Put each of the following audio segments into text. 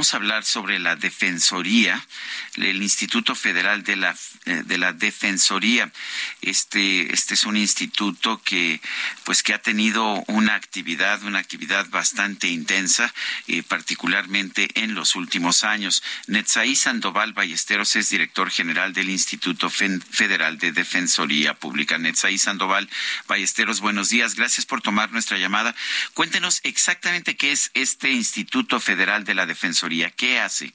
Vamos a hablar sobre la Defensoría, el Instituto Federal de la, eh, de la Defensoría. Este, este es un instituto que, pues, que ha tenido una actividad, una actividad bastante intensa, eh, particularmente en los últimos años. Netzaí Sandoval Ballesteros es director general del Instituto Federal de Defensoría Pública. Netzaí Sandoval Ballesteros, buenos días. Gracias por tomar nuestra llamada. Cuéntenos exactamente qué es este Instituto Federal de la Defensoría ¿Qué hace?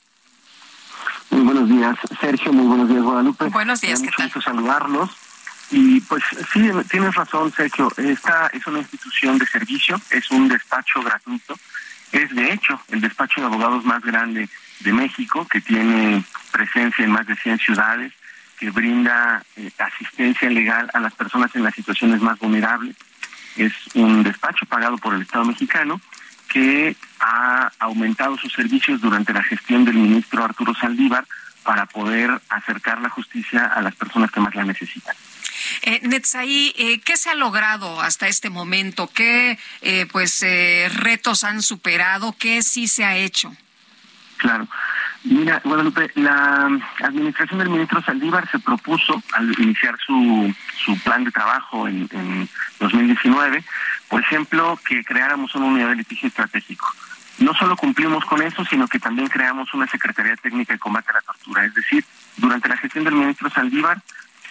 Muy buenos días, Sergio. Muy buenos días, Guadalupe. Buenos días, ¿qué tal? saludarlos. Y pues sí, tienes razón, Sergio. Esta es una institución de servicio, es un despacho gratuito. Es de hecho el despacho de abogados más grande de México, que tiene presencia en más de 100 ciudades, que brinda eh, asistencia legal a las personas en las situaciones más vulnerables. Es un despacho pagado por el Estado mexicano que ha aumentado sus servicios durante la gestión del ministro Arturo Saldívar para poder acercar la justicia a las personas que más la necesitan. Eh, Netzaí, eh, ¿qué se ha logrado hasta este momento? ¿Qué eh, pues eh, retos han superado? ¿Qué sí se ha hecho? Claro. Mira, Guadalupe, la administración del ministro Saldívar se propuso al iniciar su, su plan de trabajo en, en 2019, por ejemplo, que creáramos una unidad de litigio estratégico. No solo cumplimos con eso, sino que también creamos una Secretaría Técnica de Combate a la Tortura. Es decir, durante la gestión del ministro Saldívar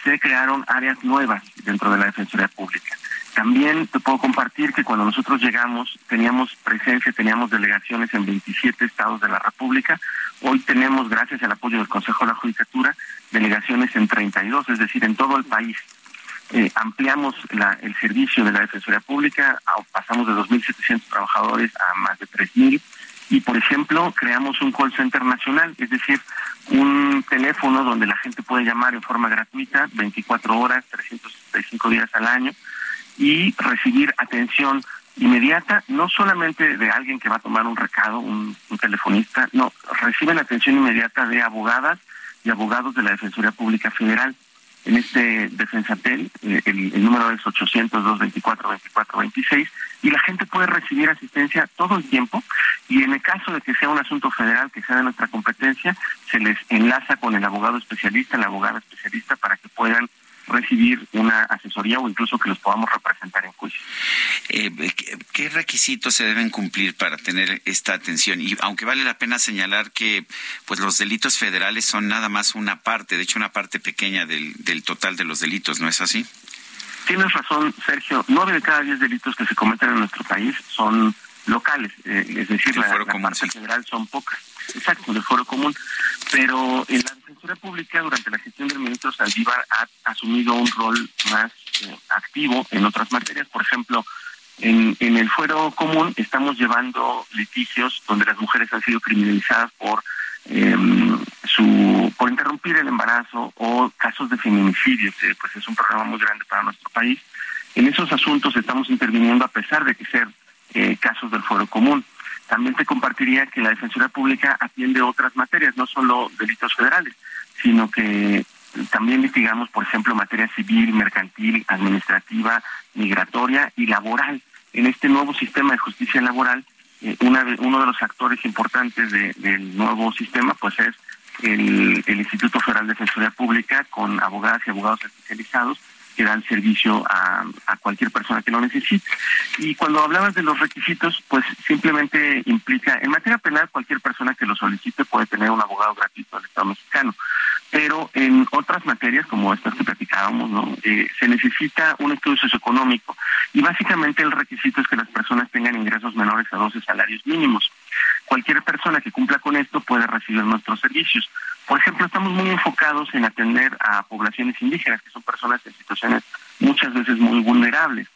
se crearon áreas nuevas dentro de la Defensoría Pública. También te puedo compartir que cuando nosotros llegamos teníamos presencia, teníamos delegaciones en 27 estados de la República. Hoy tenemos, gracias al apoyo del Consejo de la Judicatura, delegaciones en 32, es decir, en todo el país. Eh, ampliamos el servicio de la Defensoría Pública, pasamos de 2.700 trabajadores a más de 3.000 y, por ejemplo, creamos un call center nacional, es decir, un teléfono donde la gente puede llamar en forma gratuita 24 horas, 365 días al año y recibir atención inmediata, no solamente de alguien que va a tomar un recado, un, telefonista, no, reciben atención inmediata de abogadas y abogados de la Defensoría Pública Federal. En este Defensatel, eh, el, el número es 800-224-2426 y la gente puede recibir asistencia todo el tiempo y en el caso de que sea un asunto federal, que sea de nuestra competencia, se les enlaza con el abogado especialista, la abogada especialista para que puedan recibir una asesoría o incluso que los podamos representar en juicio. Eh, ¿qué, requisitos se deben cumplir para tener esta atención? Y aunque vale la pena señalar que pues los delitos federales son nada más una parte, de hecho una parte pequeña del, del total de los delitos, ¿no es así? Tienes razón, Sergio. Nueve de cada diez delitos que se cometen en nuestro país son locales, eh, es decir, la, la parte federal son pocas. Exacto, del foro común. Pero en la Defensoría Pública, durante la gestión del ministro Saldívar, ha asumido un rol más eh, activo en otras materias. Por ejemplo, en, el fuero común estamos llevando litigios donde las mujeres han sido criminalizadas por em, su por interrumpir el embarazo o casos de feminicidios, pues es un problema muy grande para nuestro país. En esos asuntos estamos interviniendo a pesar de que ser eh, casos del fuero común. También te compartiría que la Defensoría Pública atiende otras materias, no solo delitos federales, sino que también litigamos, por ejemplo, materia civil, mercantil, administrativa, migratoria y laboral. En este nuevo sistema de justicia laboral, eh, una uno de los actores importantes del nuevo sistema, pues es el, el Instituto Federal de Defensoría Pública con abogadas y abogados especializados que dan servicio a, a, cualquier persona que lo necesite. Y cuando hablabas de los requisitos, pues simplemente implica, en materia penal, cualquier persona que lo solicite puede tener un abogado gratuito del Estado mexicano. Pero en otras materias, como estas que platicábamos, ¿no? Eh, se necesita un estudio socioeconómico y básicamente el requisito es que las personas tengan ingresos menores a 12 salarios mínimos. Cualquier persona que cumpla con esto puede recibir nuestros servicios. Por ejemplo, estamos muy enfocados en atender a poblaciones indígenas, que son personas en situaciones muchas veces muy vulnerables.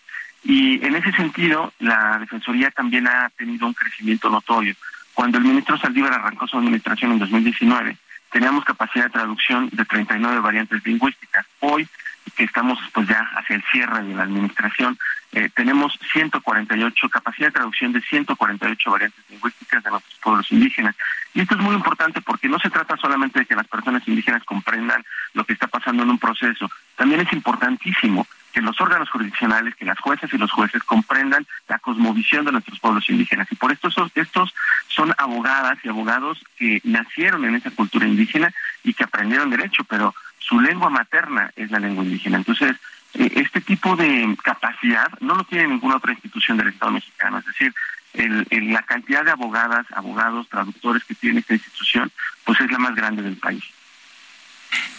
Y en ese sentido, la Defensoría también ha tenido un crecimiento notorio. Cuando el ministro Saldívar arrancó su administración en 2019, teníamos capacidad de traducción de 39 variantes lingüísticas. Hoy, que estamos pues ya hacia el cierre de la administración, eh, tenemos 148, capacidad de traducción de 148 variantes lingüísticas de nuestros pueblos indígenas. Y esto es muy importante porque no se trata solamente de que las personas indígenas comprendan lo que está pasando en un proceso, también es importantísimo que los órganos jurisdiccionales, que las jueces y los jueces comprendan la cosmovisión de nuestros pueblos indígenas. Y por esto estos son abogadas y abogados que nacieron en esa cultura indígena y que aprendieron derecho, pero su lengua materna es la lengua indígena. Entonces, eh, este tipo de capacidad no lo tiene ninguna otra institución del Estado mexicano. Es decir, la cantidad de abogadas, abogados, traductores que tiene esta institución, pues es la más grande del país.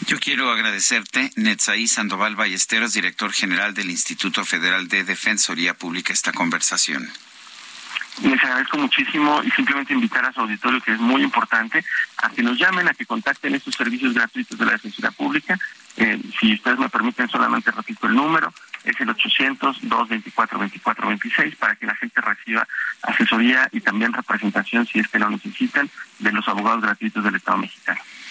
Yo quiero agradecerte, Netzaí Sandoval Ballesteros, director general del Instituto Federal de Defensoría Pública, esta conversación. Les agradezco muchísimo y simplemente invitar a su auditorio, que es muy importante, a que nos llamen, a que contacten estos servicios gratuitos de la Defensoría Pública. Eh, si ustedes me permiten, solamente repito el número, es el 800-224-2426 para que la gente reciba asesoría y también representación, si es que lo necesitan, de los abogados gratuitos del Estado mexicano.